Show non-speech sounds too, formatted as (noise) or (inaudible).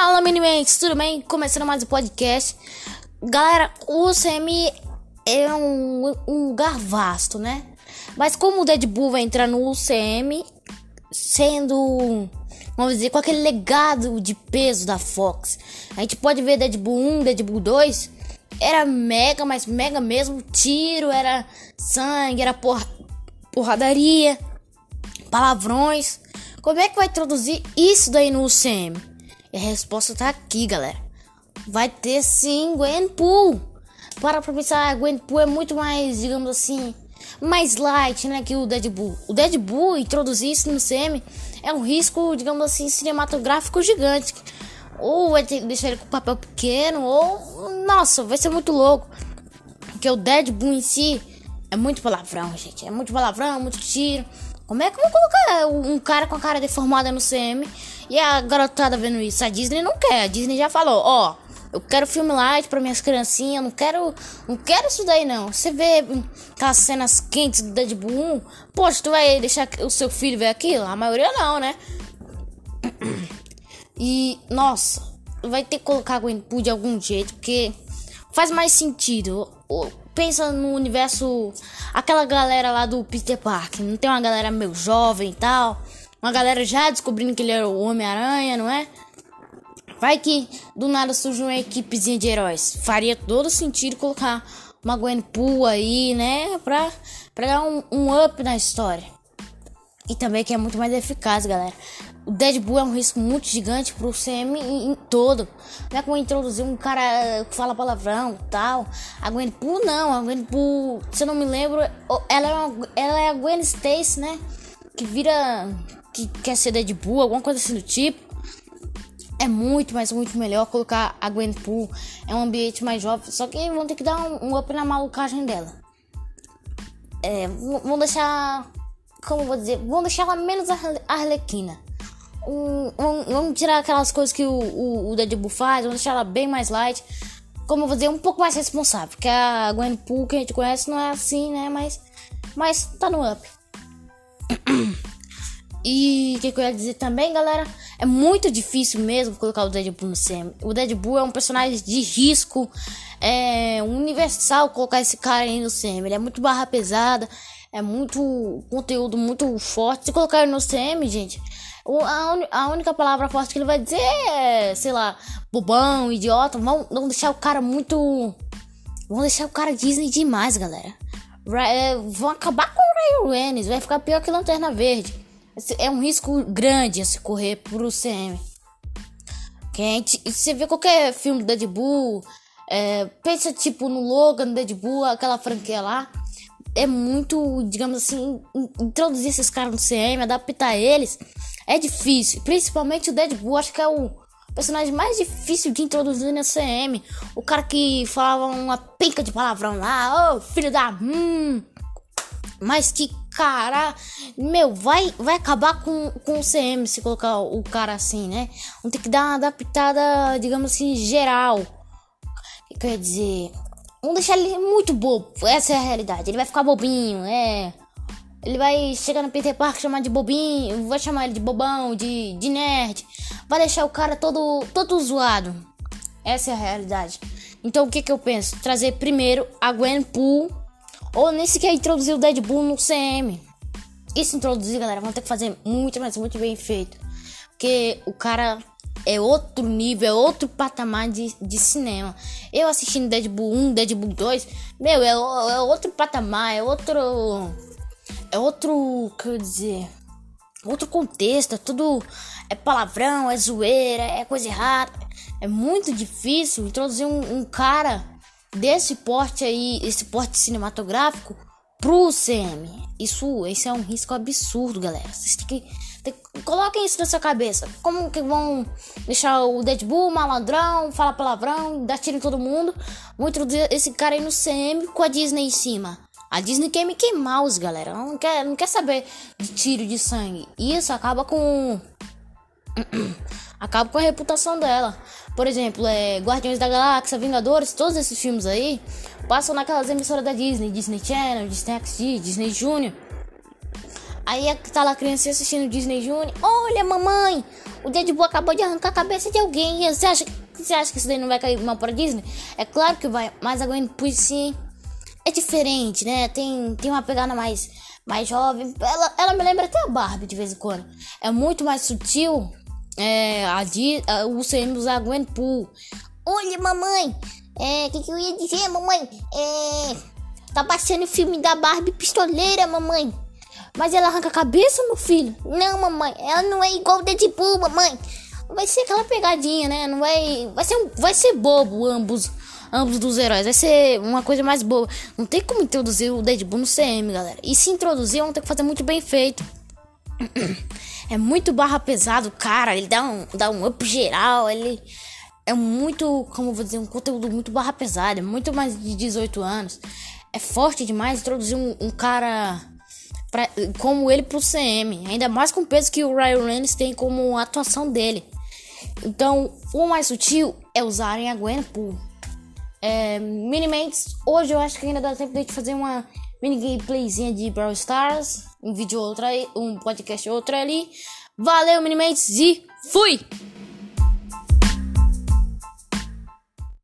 Fala, meninos, tudo bem? Começando mais um podcast. Galera, o UCM é um, um lugar vasto, né? Mas como o Deadpool vai entrar no UCM, sendo, vamos dizer, com aquele legado de peso da Fox, a gente pode ver Deadpool 1, Deadpool 2, era mega, mas mega mesmo, tiro, era sangue, era por, porradaria, palavrões. Como é que vai introduzir isso daí no UCM? A resposta tá aqui, galera. Vai ter sim Gwenpool. Para pra pensar, Gwenpool é muito mais, digamos assim, mais light, né, que o Deadpool. O Deadpool introduzir isso no CM é um risco, digamos assim, cinematográfico gigante. Ou vai ter que deixar ele com papel pequeno, ou nossa, vai ser muito louco. Porque o Deadpool em si é muito palavrão, gente. É muito palavrão, muito tiro. Como é que vou colocar um cara com a cara deformada no CM e a garotada vendo isso? A Disney não quer. A Disney já falou, ó, eu quero filme light para minhas criancinhas, não quero, não quero isso daí não. Você vê aquelas cenas quentes do Deadpool 1, poxa, tu vai deixar o seu filho ver aquilo? A maioria não, né? (clears throat) E nossa, vai ter que colocar Gwenpool de algum jeito, porque faz mais sentido pensa no universo. Aquela galera lá do Peter Parker. Não tem uma galera meio jovem e tal. Uma galera já descobrindo que ele era o Homem-Aranha, não é? Vai que do nada surge uma equipezinha de heróis. Faria todo sentido colocar uma Gwenpool aí, né? Pra, pra dar um, um up na história. E também que é muito mais eficaz, galera. O Deadpool é um risco muito gigante pro CM em, em todo. Não é como introduzir um cara que fala palavrão tal. A Gwenpool não, a Gwenpool, se eu não me lembro, ela é, uma, ela é a Gwen Stacy, né? Que vira. que quer ser Deadpool, alguma coisa assim do tipo. É muito, mas muito melhor colocar a Gwenpool. É um ambiente mais jovem. Só que vão ter que dar um, um up na malucagem dela. É, vão deixar. Como vou dizer? Vão deixar ela menos arlequina um, vamos tirar aquelas coisas que o, o, o Deadpool faz, vamos deixar ela bem mais light. Como eu vou dizer, um pouco mais responsável. Porque a Gwenpool que a gente conhece não é assim, né? Mas, mas tá no up. E o que, que, eu ia dizer também, galera? É muito difícil mesmo colocar o Deadpool no CM. O Deadpool é um personagem de risco, é universal colocar esse cara aí no CM. Ele é muito barra pesada, é muito conteúdo muito forte. Se colocar no CM, gente, a, un, a única palavra forte que ele vai dizer é, sei lá, bobão, idiota. Vão, vão deixar o cara muito. Vão deixar o cara Disney demais, galera. É, vão acabar com o Ray Reynolds. Vai ficar pior que Lanterna Verde. É um risco grande a se correr pro CM. Quente. E você vê qualquer filme do Deadpool. É, pensa tipo no Logan, Deadpool, aquela franquia lá. É muito, digamos assim, introduzir esses caras no CM, adaptar eles é difícil. Principalmente o Deadpool, acho que é o personagem mais difícil de introduzir na CM. O cara que falava uma penca de palavrão lá, ô oh, filho da. Hum. Mas que cara, meu, vai, vai acabar com, com o CM se colocar o cara assim, né? Vamos ter que dar uma adaptada, digamos assim, geral. Quer dizer, vamos deixar ele muito bobo. Essa é a realidade. Ele vai ficar bobinho, é. Ele vai chegar no Peter Parker chamar de bobinho, vai chamar ele de bobão, de, de nerd, vai deixar o cara todo, todo zoado. Essa é a realidade. Então o que que eu penso? Trazer primeiro a Gwenpool, ou nem sequer introduzir o Deadpool no CM. Isso introduzir, galera, vão ter que fazer muito, mas muito bem feito. Porque o cara é outro nível, é outro patamar de, de cinema. Eu assistindo Deadpool 1, Deadpool 2, meu, é, é outro patamar, é outro é outro, quer dizer, outro contexto, é tudo é palavrão, é zoeira, é coisa errada. É muito difícil introduzir um, um cara desse porte aí, esse porte cinematográfico pro CM. Isso, esse é um risco absurdo, galera. Vocês têm que, coloquem isso na sua cabeça. Como que vão deixar o Deadpool malandrão, falar palavrão, dar tiro em todo mundo? Vão introduzir esse cara aí no CM com a Disney em cima. A Disney quer Mickey Mouse, galera. Não quer, não quer saber de tiro de sangue. Isso acaba com. (clears throat) acaba com a reputação dela. Por exemplo, é, Guardiões da Galáxia, Vingadores, todos esses filmes aí passam naquelas emissoras da Disney, Disney Channel, Disney XD, Disney Junior. Aí tá lá a criança assistindo Disney Junior. Olha, mamãe, o Deadpool acabou de arrancar a cabeça de alguém. Você acha, você acha que isso daí não vai cair mal pra Disney? É claro que vai, mas a Gwen sim é diferente, né? Tem, tem uma pegada mais, mais jovem. Ela, ela me lembra até a Barbie de vez em quando. É muito mais sutil. É, a, a, o CM usar Gwen Pool. Olha, mamãe, é, o que, que eu ia dizer, mamãe? É, tá passando o filme da Barbie pistoleira, mamãe. Mas ela arranca a cabeça, meu filho? Não, mamãe, ela não é igual o Deadpool, mamãe. Vai ser aquela pegadinha, né? Não vai, vai ser, um, vai ser bobo ambos, ambos dos heróis. Vai ser uma coisa mais boba. Não tem como introduzir o Deadpool no CM, galera. E se introduzir, vão ter que fazer muito bem feito. (clears throat) É muito barra pesado, cara. Ele dá um, dá um up geral. Ele é muito, como vou dizer, um conteúdo muito barra pesado. É muito mais de 18 anos. É forte demais introduzir um, um cara pra, como ele pro CM. Ainda mais com o peso que o Ryan Reynolds tem como atuação dele. Então, o mais sutil é usarem a Gwen Pool. É, Minimates, hoje eu acho que ainda dá tempo de fazer uma mini gameplayzinha de Brawl Stars. Um vídeo outro aí, um podcast outro ali. Valeu, Minimates, e fui!